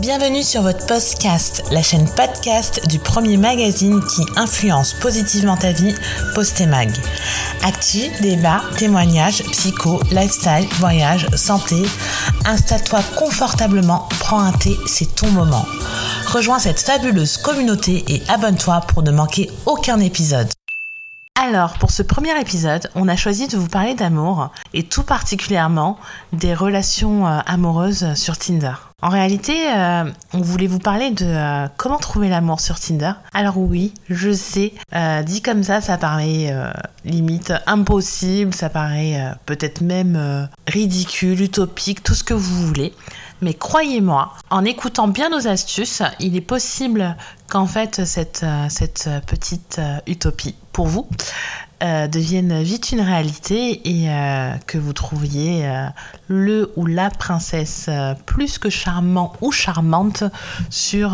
Bienvenue sur votre podcast, la chaîne podcast du premier magazine qui influence positivement ta vie, Postemag. Actu, débat, témoignages, psycho, lifestyle, voyage, santé. Installe-toi confortablement, prends un thé, c'est ton moment. Rejoins cette fabuleuse communauté et abonne-toi pour ne manquer aucun épisode. Alors, pour ce premier épisode, on a choisi de vous parler d'amour et tout particulièrement des relations euh, amoureuses sur Tinder. En réalité, euh, on voulait vous parler de euh, comment trouver l'amour sur Tinder. Alors oui, je sais, dit comme ça, ça paraît limite impossible, ça paraît peut-être même ridicule, utopique, tout ce que vous voulez. Mais croyez-moi, en écoutant bien nos astuces, il est possible qu'en fait cette petite utopie pour vous euh, devienne vite une réalité et euh, que vous trouviez euh, le ou la princesse plus que charmant ou charmante sur,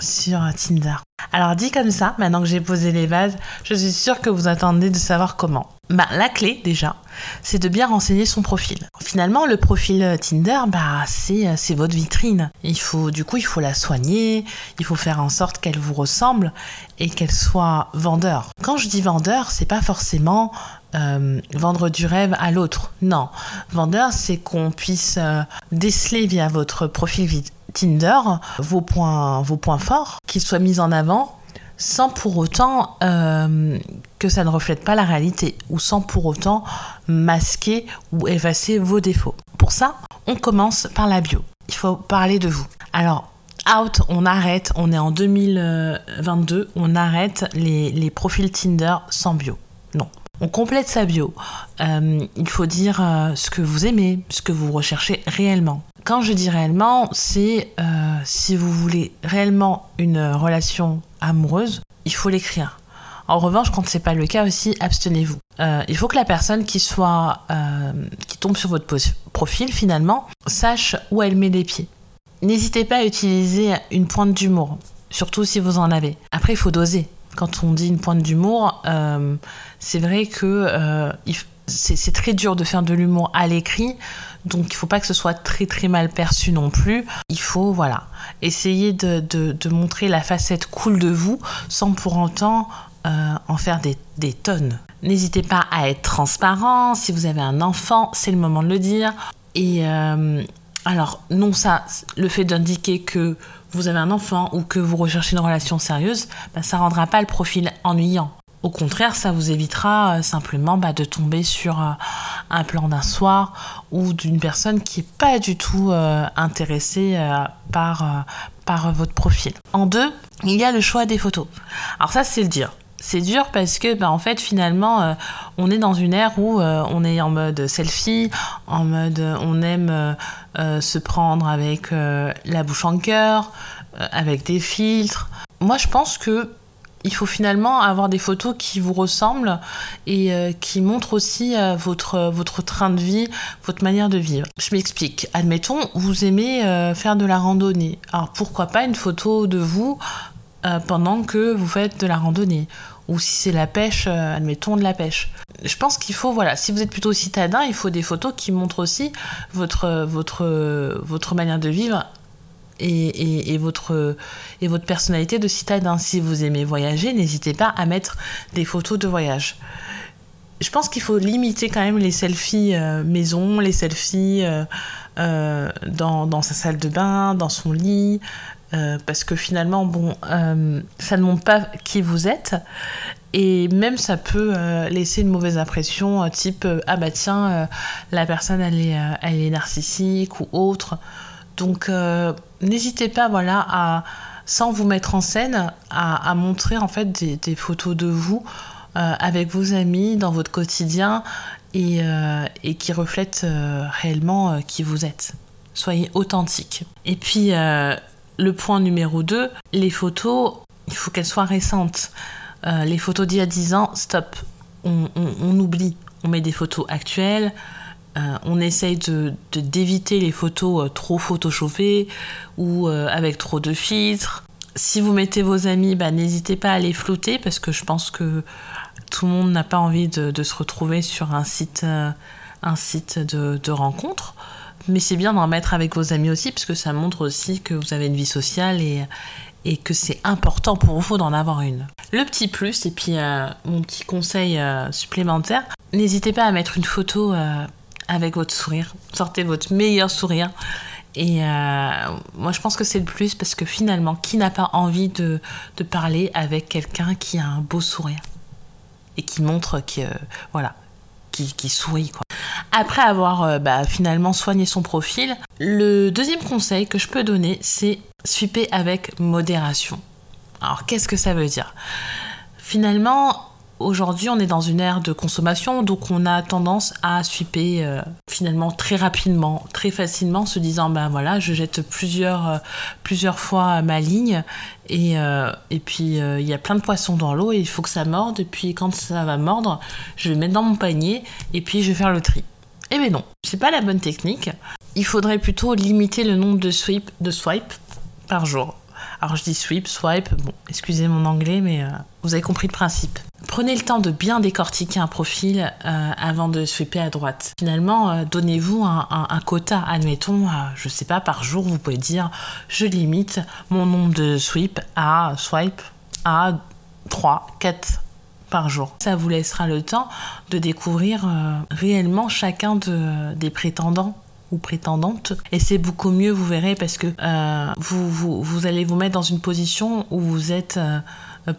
sur Tinder. Alors dit comme ça, maintenant que j'ai posé les bases, je suis sûre que vous attendez de savoir comment. Bah, la clé déjà, c'est de bien renseigner son profil. Finalement, le profil Tinder, bah, c'est, c'est votre vitrine. Il faut, du coup, il faut la soigner, il faut faire en sorte qu'elle vous ressemble et qu'elle soit vendeur. Quand je dis vendeur, c'est pas forcément euh, vendre du rêve à l'autre. Non, vendeur, c'est qu'on puisse euh, déceler via votre profil Tinder vos points, forts, qu'ils soient mis en avant sans pour autant euh, que ça ne reflète pas la réalité ou sans pour autant masquer ou effacer vos défauts. Pour ça, on commence par la bio. Il faut parler de vous. Alors, out, on arrête, on est en 2022, on arrête les profils Tinder sans bio. Non. On complète sa bio. Euh, il faut dire euh, ce que vous aimez, ce que vous recherchez réellement. Quand je dis réellement, c'est euh, si vous voulez réellement une relation amoureuse, il faut l'écrire. En revanche, quand ce n'est pas le cas aussi, abstenez-vous. il faut que la personne qui soit qui tombe sur votre profil finalement sache où elle met les pieds. N'hésitez pas à utiliser une pointe d'humour, surtout si vous en avez. Après, il faut doser quand on dit une pointe d'humour, euh, c'est vrai que euh, c'est très dur de faire de l'humour à l'écrit, donc il faut pas que ce soit très très mal perçu non plus. Il faut voilà essayer de, de, montrer la facette cool de vous sans pour autant euh, en faire des, des tonnes. N'hésitez pas à être transparent. Si vous avez un enfant, c'est le moment de le dire. Et alors non ça, le fait d'indiquer que vous avez un enfant ou que vous recherchez une relation sérieuse, bah, ça rendra pas le profil ennuyant. Au contraire, ça vous évitera euh, simplement bah, de tomber sur euh, un plan d'un soir ou d'une personne qui n'est pas du tout euh, intéressée par, par votre profil. En deux, il y a le choix des photos. Alors ça, c'est le dire c'est dur parce que bah, en fait finalement euh, on est dans une ère où euh, on est en mode selfie, en mode on aime euh, se prendre avec la bouche en cœur, avec des filtres. Moi je pense que il faut finalement avoir des photos qui vous ressemblent et qui montrent aussi votre, votre train de vie, votre manière de vivre. Je m'explique. Admettons, vous aimez faire de la randonnée. Alors pourquoi pas une photo de vous pendant que vous faites de la randonnée? Ou si c'est la pêche, euh, admettons de la pêche. Je pense qu'il faut, voilà, si vous êtes plutôt citadin, il faut des photos qui montrent aussi votre, votre, votre manière de vivre et, votre, et votre personnalité de citadin. Si vous aimez voyager, n'hésitez pas à mettre des photos de voyage. Je pense qu'il faut limiter quand même les selfies euh, maison, les selfies euh, dans, sa salle de bain, dans son lit, euh, parce que finalement, bon, euh, ça ne montre pas qui vous êtes. Et même ça peut euh, laisser une mauvaise impression, type ah bah tiens, la personne elle est, elle est narcissique ou autre. Donc n'hésitez pas, voilà, à sans vous mettre en scène, à, montrer en fait des, des photos de vous avec vos amis dans votre quotidien et, et qui reflètent réellement qui vous êtes. Soyez authentique. Et puis le point numéro 2, les photos, il faut qu'elles soient récentes. Euh, les photos d'il y a 10 ans, stop. On, oublie. On met des photos actuelles. Euh, on essaye de, d'éviter les photos euh, trop photoshopées ou avec trop de filtres. Si vous mettez vos amis, bah, n'hésitez pas à les flouter parce que je pense que tout le monde n'a pas envie de, se retrouver sur un site, de, de rencontre Mais c'est bien d'en mettre avec vos amis aussi, parce que ça montre aussi que vous avez une vie sociale et, que c'est important pour vous d'en avoir une. Le petit plus, et puis euh, mon petit conseil euh, supplémentaire, n'hésitez pas à mettre une photo euh, avec votre sourire. Sortez votre meilleur sourire. Et moi, je pense que c'est le plus parce que finalement, qui n'a pas envie de, parler avec quelqu'un qui a un beau sourire? Et qui montre que, voilà, qui sourit, quoi après avoir euh, bah, finalement soigné son profil. Le deuxième conseil que je peux donner, c'est swiper avec modération. Alors qu'est-ce que ça veut dire? Finalement, aujourd'hui, on est dans une ère de consommation, donc on a tendance à swiper euh, finalement très rapidement, très facilement, se disant ben voilà, je jette plusieurs, euh, plusieurs fois ma ligne et, et puis il y a plein de poissons dans l'eau et il faut que ça morde. Et puis quand ça va mordre, je vais mettre dans mon panier et puis je vais faire le tri. Eh bien non, c'est pas la bonne technique. Il faudrait plutôt limiter le nombre de sweep, de swipe par jour. Alors je dis sweep, swipe, bon, excusez mon anglais, mais euh, vous avez compris le principe. Prenez le temps de bien décortiquer un profil euh, avant de sweeper à droite. Finalement, euh, donnez-vous un, quota, admettons, je sais pas, par jour, vous pouvez dire, je limite mon nombre de sweep à swipe à 3, 4 par jour. Ça vous laissera le temps de découvrir euh, réellement chacun de, des prétendants ou prétendantes. Et c'est beaucoup mieux, vous verrez, parce que euh, vous, vous, allez vous mettre dans une position où vous êtes euh,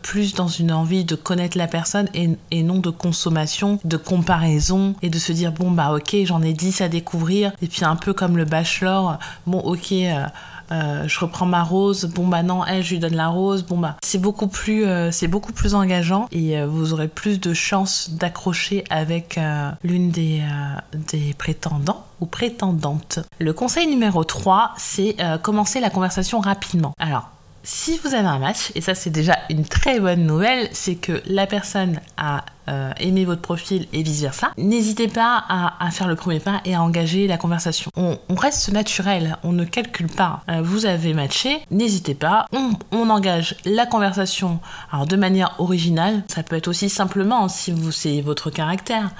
plus dans une envie de connaître la personne et, non de consommation, de comparaison et de se dire bon bah ok j'en ai 10 à découvrir et puis un peu comme le bachelor, bon ok je reprends ma rose, bon bah non, elle, je lui donne la rose, bon bah c'est beaucoup plus, euh, c'est beaucoup plus engageant et euh, vous aurez plus de chances d'accrocher avec l'une des, des prétendants ou prétendantes. Le conseil numéro 3, c'est commencer la conversation rapidement. Alors, si vous avez un match, et ça c'est déjà une très bonne nouvelle, c'est que la personne a euh, aimé votre profil et vice-versa, n'hésitez pas à, faire le premier pas et à engager la conversation. On, reste naturel, on ne calcule pas. Euh, vous avez matché, n'hésitez pas, on, engage la conversation alors de manière originale, ça peut être aussi simplement si vous c'est votre caractère,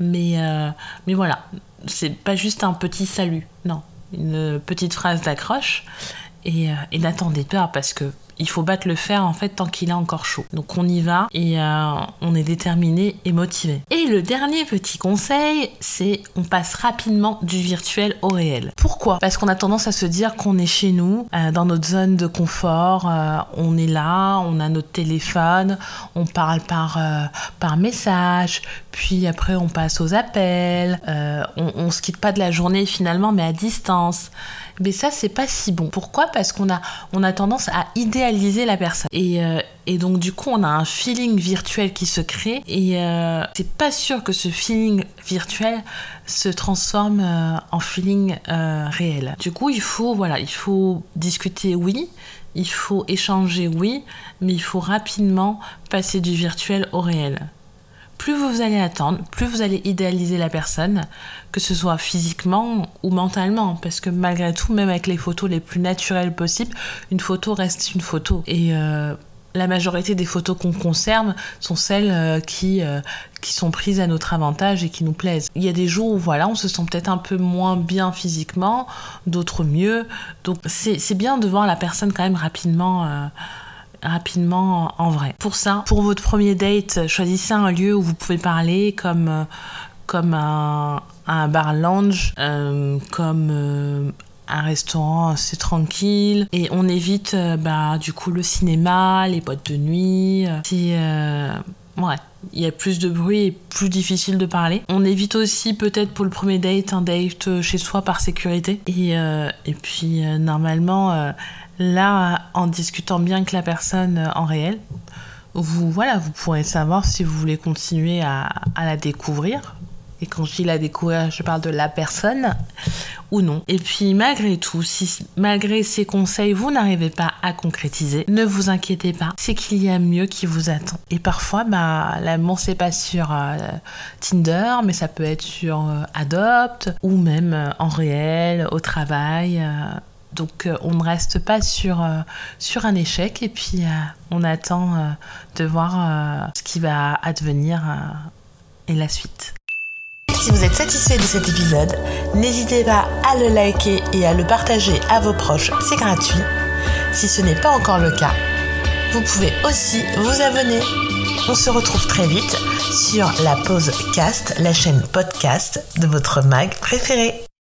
mais, euh, mais voilà, c'est pas juste un petit salut, non, une petite phrase d'accroche. Et, euh, et n'attendez pas parce que il faut battre le fer en fait tant qu'il est encore chaud. Donc on y va et euh, on est déterminé et motivé. Et le dernier petit conseil, c'est on passe rapidement du virtuel au réel. Pourquoi? Parce qu'on a tendance à se dire qu'on est chez nous, euh, dans notre zone de confort, on est là, on a notre téléphone, on parle par, par message, puis après on passe aux appels, on, on se quitte pas de la journée finalement mais à distance mais ça c'est pas si bon. Pourquoi? Parce qu'on a, on a tendance à idéaliser la personne. Et, euh, et donc du coup on a un feeling virtuel qui se crée et euh, c'est pas sûr que ce feeling virtuel se transforme euh, en feeling réel. Du coup il faut, voilà, il faut discuter oui, il faut échanger oui, mais il faut rapidement passer du virtuel au réel plus vous allez attendre, plus vous allez idéaliser la personne, que ce soit physiquement ou mentalement, parce que malgré tout, même avec les photos les plus naturelles possibles, une photo reste une photo. Et euh, la majorité des photos qu'on conserve sont celles euh, qui, euh, qui sont prises à notre avantage et qui nous plaisent. Il y a des jours où voilà, on se sent peut-être un peu moins bien physiquement, d'autres mieux. Donc c'est bien de voir la personne quand même rapidement rapidement en vrai. Pour ça, pour votre premier date, choisissez un lieu où vous pouvez parler comme, euh, comme un, un bar lounge, euh, comme euh, un restaurant assez tranquille et on évite bah, du coup le cinéma, les boîtes de nuit. Si, ouais, il y a plus de bruit et plus difficile de parler. On évite aussi peut-être pour le premier date un date chez soi par sécurité. Et, et puis normalement Là, en discutant bien avec la personne euh, en réel, vous, voilà, vous pourrez savoir si vous voulez continuer à, la découvrir. Et quand je dis la découvrir, je parle de la personne non. Et puis malgré tout, si malgré ces conseils, vous n'arrivez pas à concrétiser, ne vous inquiétez pas, c'est qu'il y a mieux qui vous attend. Et parfois, bah, l'amour c'est pas sur euh, Tinder, mais ça peut être sur euh, Adopt ou même en réel, au travail. Donc euh, on ne reste pas sur, euh, sur un échec et puis euh, on attend de voir ce qui va advenir et la suite. Si vous êtes satisfait de cet épisode, n'hésitez pas à le liker et à le partager à vos proches, c'est gratuit. Si ce n'est pas encore le cas, vous pouvez aussi vous abonner. On se retrouve très vite sur la pause cast, la chaîne podcast de votre mag préféré.